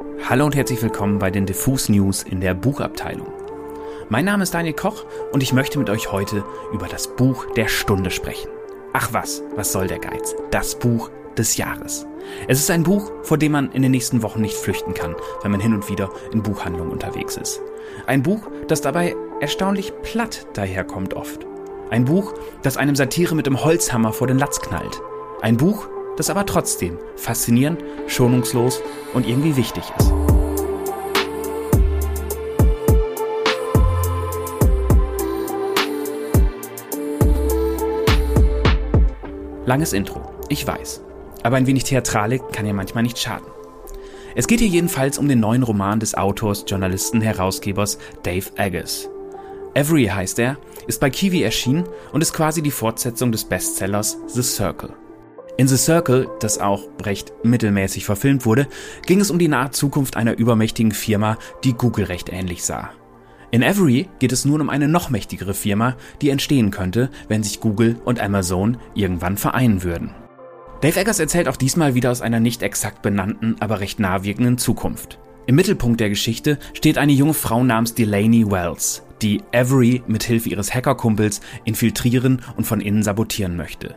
Hallo und herzlich willkommen bei den Diffus News in der Buchabteilung. Mein Name ist Daniel Koch und ich möchte mit euch heute über das Buch der Stunde sprechen. Ach was, was soll der Geiz? Das Buch des Jahres. Es ist ein Buch, vor dem man in den nächsten Wochen nicht flüchten kann, wenn man hin und wieder in Buchhandlungen unterwegs ist. Ein Buch, das dabei erstaunlich platt daherkommt oft. Ein Buch, das einem Satire mit dem Holzhammer vor den Latz knallt. Ein Buch, das aber trotzdem faszinierend, schonungslos und irgendwie wichtig ist. Langes Intro, ich weiß. Aber ein wenig Theatralik kann ja manchmal nicht schaden. Es geht hier jedenfalls um den neuen Roman des Autors, Journalisten, Herausgebers Dave Eggers. Every heißt er, ist bei Kiwi erschienen und ist quasi die Fortsetzung des Bestsellers The Circle. In The Circle, das auch recht mittelmäßig verfilmt wurde, ging es um die nahe Zukunft einer übermächtigen Firma, die Google recht ähnlich sah. In Every geht es nun um eine noch mächtigere Firma, die entstehen könnte, wenn sich Google und Amazon irgendwann vereinen würden. Dave Eggers erzählt auch diesmal wieder aus einer nicht exakt benannten, aber recht nahewirkenden Zukunft. Im Mittelpunkt der Geschichte steht eine junge Frau namens Delaney Wells, die Avery mit Hilfe ihres Hackerkumpels infiltrieren und von innen sabotieren möchte.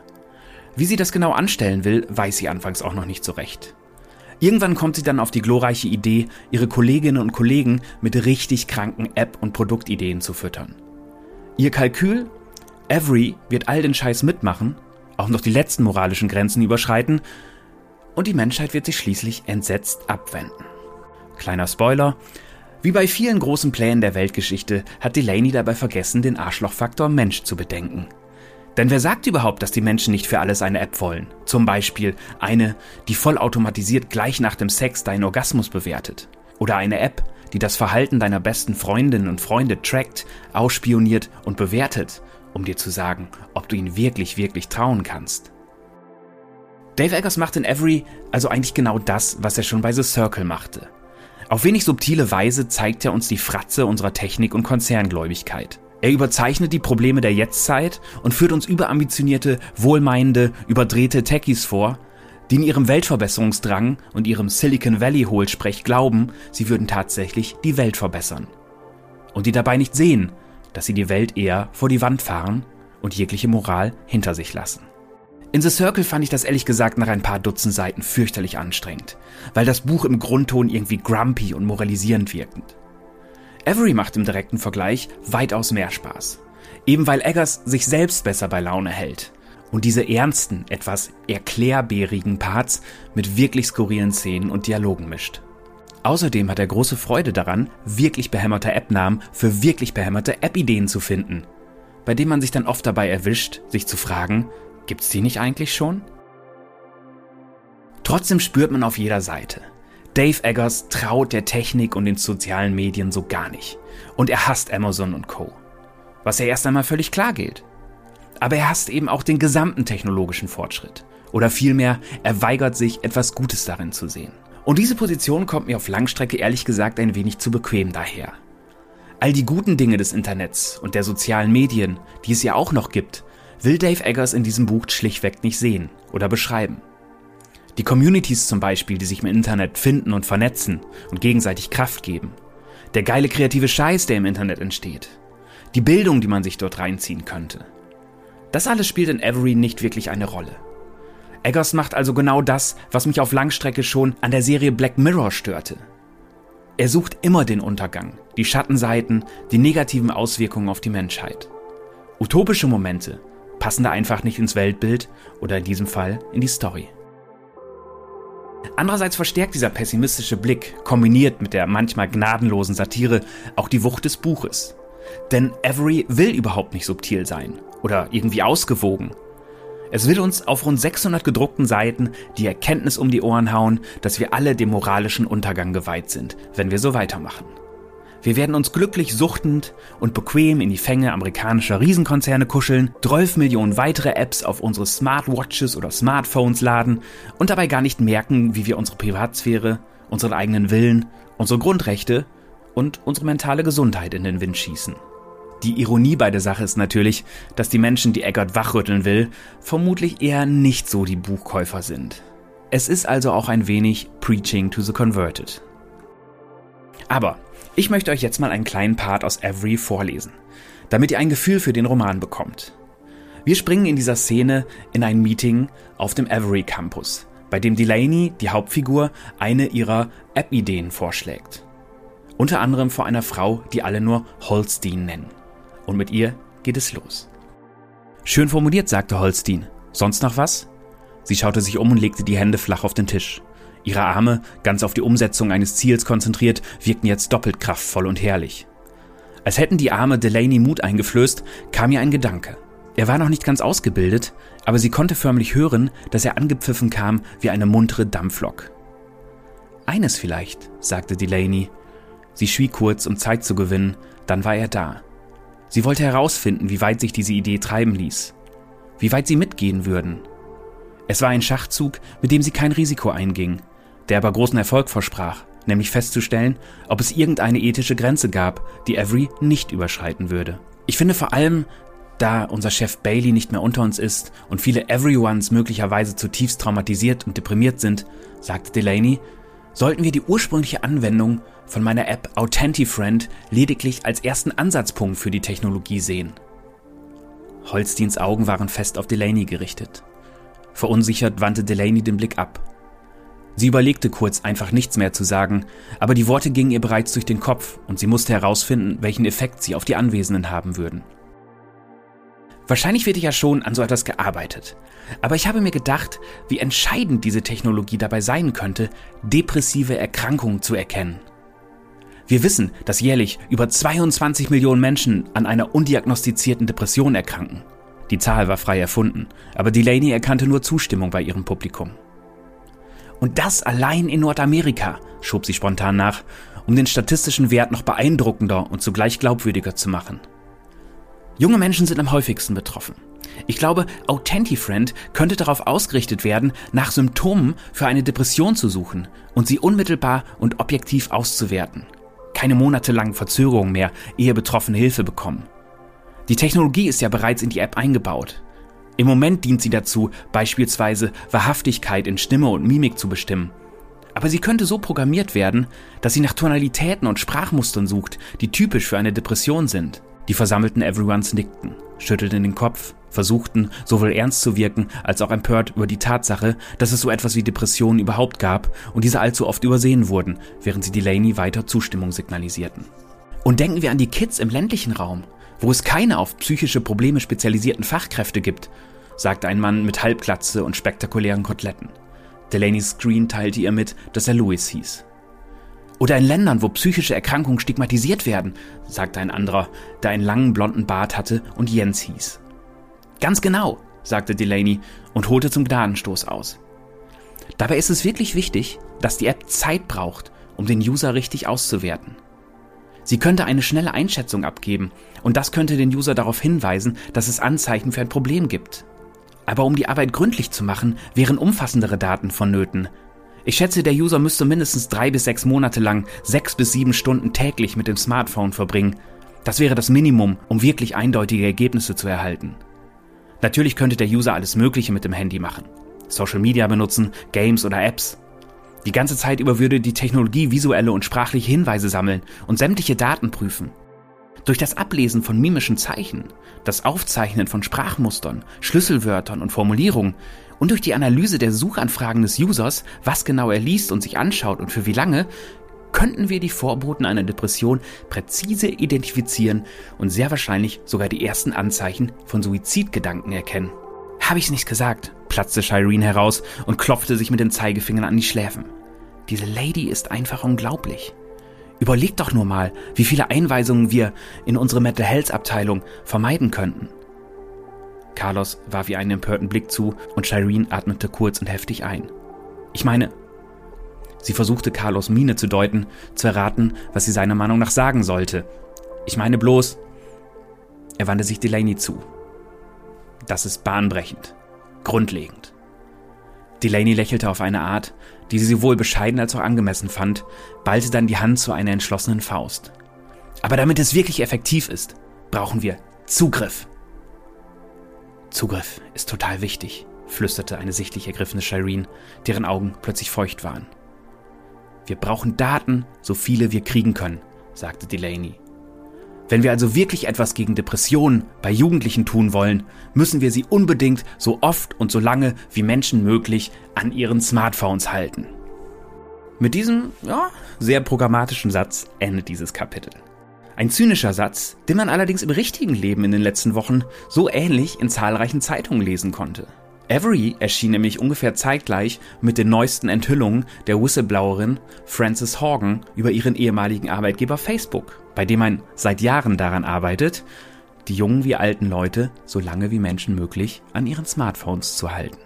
Wie sie das genau anstellen will, weiß sie anfangs auch noch nicht so recht. Irgendwann kommt sie dann auf die glorreiche Idee, ihre Kolleginnen und Kollegen mit richtig kranken App- und Produktideen zu füttern. Ihr Kalkül? Avery wird all den Scheiß mitmachen, auch noch die letzten moralischen Grenzen überschreiten und die Menschheit wird sich schließlich entsetzt abwenden. Kleiner Spoiler, wie bei vielen großen Plänen der Weltgeschichte hat Delaney dabei vergessen, den Arschlochfaktor Mensch zu bedenken. Denn wer sagt überhaupt, dass die Menschen nicht für alles eine App wollen? Zum Beispiel eine, die vollautomatisiert gleich nach dem Sex deinen Orgasmus bewertet. Oder eine App, die das Verhalten deiner besten Freundinnen und Freunde trackt, ausspioniert und bewertet, um dir zu sagen, ob du ihnen wirklich, wirklich trauen kannst. Dave Eggers macht in Every also eigentlich genau das, was er schon bei The Circle machte. Auf wenig subtile Weise zeigt er uns die Fratze unserer Technik- und Konzerngläubigkeit. Er überzeichnet die Probleme der Jetztzeit und führt uns überambitionierte, wohlmeinende, überdrehte Techies vor, die in ihrem Weltverbesserungsdrang und ihrem Silicon Valley Hohlsprech glauben, sie würden tatsächlich die Welt verbessern. Und die dabei nicht sehen, dass sie die Welt eher vor die Wand fahren und jegliche Moral hinter sich lassen. In The Circle fand ich das ehrlich gesagt nach ein paar Dutzend Seiten fürchterlich anstrengend, weil das Buch im Grundton irgendwie grumpy und moralisierend wirkend. Avery macht im direkten Vergleich weitaus mehr Spaß. Eben weil Eggers sich selbst besser bei Laune hält und diese ernsten, etwas erklärbärigen Parts mit wirklich skurrilen Szenen und Dialogen mischt. Außerdem hat er große Freude daran, wirklich behämmerte App-Namen für wirklich behämmerte App-Ideen zu finden, bei denen man sich dann oft dabei erwischt, sich zu fragen, gibt's die nicht eigentlich schon? Trotzdem spürt man auf jeder Seite, Dave Eggers traut der Technik und den sozialen Medien so gar nicht. Und er hasst Amazon und Co. Was ja erst einmal völlig klar geht. Aber er hasst eben auch den gesamten technologischen Fortschritt. Oder vielmehr, er weigert sich, etwas Gutes darin zu sehen. Und diese Position kommt mir auf Langstrecke ehrlich gesagt ein wenig zu bequem daher. All die guten Dinge des Internets und der sozialen Medien, die es ja auch noch gibt, will Dave Eggers in diesem Buch schlichtweg nicht sehen oder beschreiben. Die Communities zum Beispiel, die sich im Internet finden und vernetzen und gegenseitig Kraft geben. Der geile kreative Scheiß, der im Internet entsteht. Die Bildung, die man sich dort reinziehen könnte. Das alles spielt in Avery nicht wirklich eine Rolle. Eggers macht also genau das, was mich auf Langstrecke schon an der Serie Black Mirror störte. Er sucht immer den Untergang, die Schattenseiten, die negativen Auswirkungen auf die Menschheit. Utopische Momente passen da einfach nicht ins Weltbild oder in diesem Fall in die Story. Andererseits verstärkt dieser pessimistische Blick, kombiniert mit der manchmal gnadenlosen Satire, auch die Wucht des Buches. Denn Avery will überhaupt nicht subtil sein oder irgendwie ausgewogen. Es will uns auf rund 600 gedruckten Seiten die Erkenntnis um die Ohren hauen, dass wir alle dem moralischen Untergang geweiht sind, wenn wir so weitermachen. Wir werden uns glücklich suchtend und bequem in die Fänge amerikanischer Riesenkonzerne kuscheln, 12 Millionen weitere Apps auf unsere Smartwatches oder Smartphones laden und dabei gar nicht merken, wie wir unsere Privatsphäre, unseren eigenen Willen, unsere Grundrechte und unsere mentale Gesundheit in den Wind schießen. Die Ironie bei der Sache ist natürlich, dass die Menschen, die Eggert wachrütteln will, vermutlich eher nicht so die Buchkäufer sind. Es ist also auch ein wenig Preaching to the Converted. Aber ich möchte euch jetzt mal einen kleinen Part aus Every vorlesen, damit ihr ein Gefühl für den Roman bekommt. Wir springen in dieser Szene in ein Meeting auf dem Every Campus, bei dem Delaney, die Hauptfigur, eine ihrer App-Ideen vorschlägt. Unter anderem vor einer Frau, die alle nur Holstein nennen. Und mit ihr geht es los. Schön formuliert, sagte Holstein. Sonst noch was? Sie schaute sich um und legte die Hände flach auf den Tisch. Ihre Arme, ganz auf die Umsetzung eines Ziels konzentriert, wirkten jetzt doppelt kraftvoll und herrlich. Als hätten die Arme Delaney Mut eingeflößt, kam ihr ein Gedanke. Er war noch nicht ganz ausgebildet, aber sie konnte förmlich hören, dass er angepfiffen kam wie eine muntere Dampflok. Eines vielleicht, sagte Delaney. Sie schwieg kurz, um Zeit zu gewinnen, dann war er da. Sie wollte herausfinden, wie weit sich diese Idee treiben ließ. Wie weit sie mitgehen würden. Es war ein Schachzug, mit dem sie kein Risiko einging, der aber großen Erfolg versprach, nämlich festzustellen, ob es irgendeine ethische Grenze gab, die Avery nicht überschreiten würde. Ich finde vor allem, da unser Chef Bailey nicht mehr unter uns ist und viele Everyones möglicherweise zutiefst traumatisiert und deprimiert sind, sagte Delaney, sollten wir die ursprüngliche Anwendung von meiner App Authentifriend lediglich als ersten Ansatzpunkt für die Technologie sehen. Holsteins Augen waren fest auf Delaney gerichtet. Verunsichert wandte Delaney den Blick ab. Sie überlegte kurz, einfach nichts mehr zu sagen, aber die Worte gingen ihr bereits durch den Kopf und sie musste herausfinden, welchen Effekt sie auf die Anwesenden haben würden. Wahrscheinlich wird ja schon an so etwas gearbeitet. Aber ich habe mir gedacht, wie entscheidend diese Technologie dabei sein könnte, depressive Erkrankungen zu erkennen. Wir wissen, dass jährlich über 22 Millionen Menschen an einer undiagnostizierten Depression erkranken. Die Zahl war frei erfunden, aber Delaney erkannte nur Zustimmung bei ihrem Publikum. Und das allein in Nordamerika, schob sie spontan nach, um den statistischen Wert noch beeindruckender und zugleich glaubwürdiger zu machen. Junge Menschen sind am häufigsten betroffen. Ich glaube, Authentifriend könnte darauf ausgerichtet werden, nach Symptomen für eine Depression zu suchen und sie unmittelbar und objektiv auszuwerten. Keine monatelangen Verzögerungen mehr, ehe Betroffene Hilfe bekommen. Die Technologie ist ja bereits in die App eingebaut. Im Moment dient sie dazu, beispielsweise Wahrhaftigkeit in Stimme und Mimik zu bestimmen. Aber sie könnte so programmiert werden, dass sie nach Tonalitäten und Sprachmustern sucht, die typisch für eine Depression sind. Die versammelten Everyones nickten, schüttelten den Kopf, versuchten, sowohl ernst zu wirken, als auch empört über die Tatsache, dass es so etwas wie Depressionen überhaupt gab und diese allzu oft übersehen wurden, während sie Delaney weiter Zustimmung signalisierten. Und denken wir an die Kids im ländlichen Raum, wo es keine auf psychische Probleme spezialisierten Fachkräfte gibt, sagte ein Mann mit Halbglatze und spektakulären Koteletten. Delaney's Screen teilte ihr mit, dass er Louis hieß. Oder in Ländern, wo psychische Erkrankungen stigmatisiert werden, sagte ein anderer, der einen langen blonden Bart hatte und Jens hieß. Ganz genau, sagte Delaney und holte zum Gnadenstoß aus. Dabei ist es wirklich wichtig, dass die App Zeit braucht, um den User richtig auszuwerten. Sie könnte eine schnelle Einschätzung abgeben und das könnte den User darauf hinweisen, dass es Anzeichen für ein Problem gibt. Aber um die Arbeit gründlich zu machen, wären umfassendere Daten vonnöten. Ich schätze, der User müsste mindestens drei bis sechs Monate lang sechs bis sieben Stunden täglich mit dem Smartphone verbringen. Das wäre das Minimum, um wirklich eindeutige Ergebnisse zu erhalten. Natürlich könnte der User alles Mögliche mit dem Handy machen. Social Media benutzen, Games oder Apps. Die ganze Zeit über würde die Technologie visuelle und sprachliche Hinweise sammeln und sämtliche Daten prüfen. Durch das Ablesen von mimischen Zeichen, das Aufzeichnen von Sprachmustern, Schlüsselwörtern und Formulierungen und durch die Analyse der Suchanfragen des Users, was genau er liest und sich anschaut und für wie lange, könnten wir die Vorboten einer Depression präzise identifizieren und sehr wahrscheinlich sogar die ersten Anzeichen von Suizidgedanken erkennen. Habe ich's nicht gesagt, platzte Shireen heraus und klopfte sich mit den Zeigefingern an die Schläfen. Diese Lady ist einfach unglaublich. Überleg doch nur mal, wie viele Einweisungen wir in unsere Mental Health Abteilung vermeiden könnten. Carlos warf ihr einen empörten Blick zu und Shireen atmete kurz und heftig ein. Ich meine, sie versuchte Carlos Miene zu deuten, zu erraten, was sie seiner Meinung nach sagen sollte. Ich meine bloß, er wandte sich Delaney zu. Das ist bahnbrechend, grundlegend. Delaney lächelte auf eine Art, die sie sowohl bescheiden als auch angemessen fand, ballte dann die Hand zu einer entschlossenen Faust. Aber damit es wirklich effektiv ist, brauchen wir Zugriff. Zugriff ist total wichtig, flüsterte eine sichtlich ergriffene Shireen, deren Augen plötzlich feucht waren. Wir brauchen Daten, so viele wir kriegen können, sagte Delaney. Wenn wir also wirklich etwas gegen Depressionen bei Jugendlichen tun wollen, müssen wir sie unbedingt so oft und so lange wie Menschen möglich an ihren Smartphones halten. Mit diesem, ja, sehr programmatischen Satz endet dieses Kapitel. Ein zynischer Satz, den man allerdings im richtigen Leben in den letzten Wochen so ähnlich in zahlreichen Zeitungen lesen konnte. Avery erschien nämlich ungefähr zeitgleich mit den neuesten Enthüllungen der Whistleblowerin Frances Horgan über ihren ehemaligen Arbeitgeber Facebook, bei dem man seit Jahren daran arbeitet, die jungen wie alten Leute so lange wie Menschen möglich an ihren Smartphones zu halten.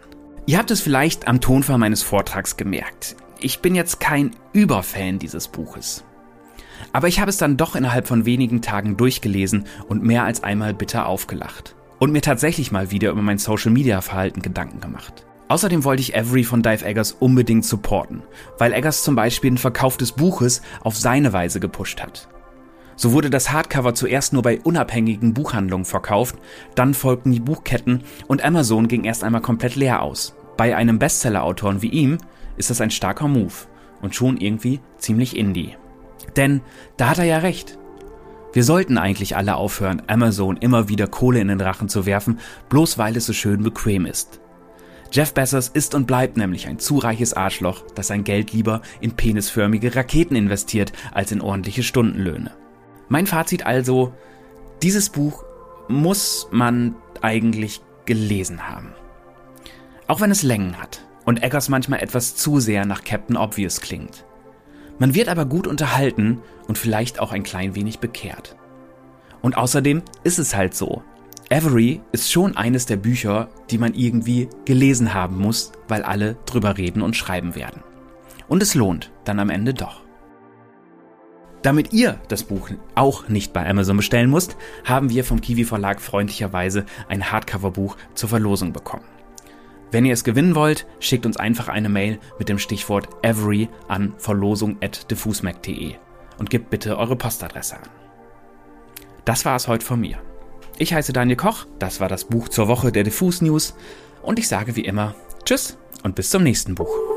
Ihr habt es vielleicht am Tonfall meines Vortrags gemerkt. Ich bin jetzt kein Überfan dieses Buches. Aber ich habe es dann doch innerhalb von wenigen Tagen durchgelesen und mehr als einmal bitter aufgelacht. Und mir tatsächlich mal wieder über mein Social-Media-Verhalten Gedanken gemacht. Außerdem wollte ich Avery von Dave Eggers unbedingt supporten, weil Eggers zum Beispiel den Verkauf des Buches auf seine Weise gepusht hat. So wurde das Hardcover zuerst nur bei unabhängigen Buchhandlungen verkauft, dann folgten die Buchketten und Amazon ging erst einmal komplett leer aus. Bei einem Bestseller-Autoren wie ihm ist das ein starker Move und schon irgendwie ziemlich indie. Denn da hat er ja recht. Wir sollten eigentlich alle aufhören, Amazon immer wieder Kohle in den Rachen zu werfen, bloß weil es so schön bequem ist. Jeff Bezos ist und bleibt nämlich ein zu reiches Arschloch, das sein Geld lieber in penisförmige Raketen investiert als in ordentliche Stundenlöhne. Mein Fazit also, dieses Buch muss man eigentlich gelesen haben. Auch wenn es Längen hat und Eggers manchmal etwas zu sehr nach Captain Obvious klingt. Man wird aber gut unterhalten und vielleicht auch ein klein wenig bekehrt. Und außerdem ist es halt so. Avery ist schon eines der Bücher, die man irgendwie gelesen haben muss, weil alle drüber reden und schreiben werden. Und es lohnt dann am Ende doch. Damit ihr das Buch auch nicht bei Amazon bestellen müsst, haben wir vom Kiwi Verlag freundlicherweise ein Hardcover-Buch zur Verlosung bekommen. Wenn ihr es gewinnen wollt, schickt uns einfach eine Mail mit dem Stichwort Every an verlosung.diffusmac.de und gebt bitte eure Postadresse an. Das war es heute von mir. Ich heiße Daniel Koch, das war das Buch zur Woche der Diffus News und ich sage wie immer Tschüss und bis zum nächsten Buch.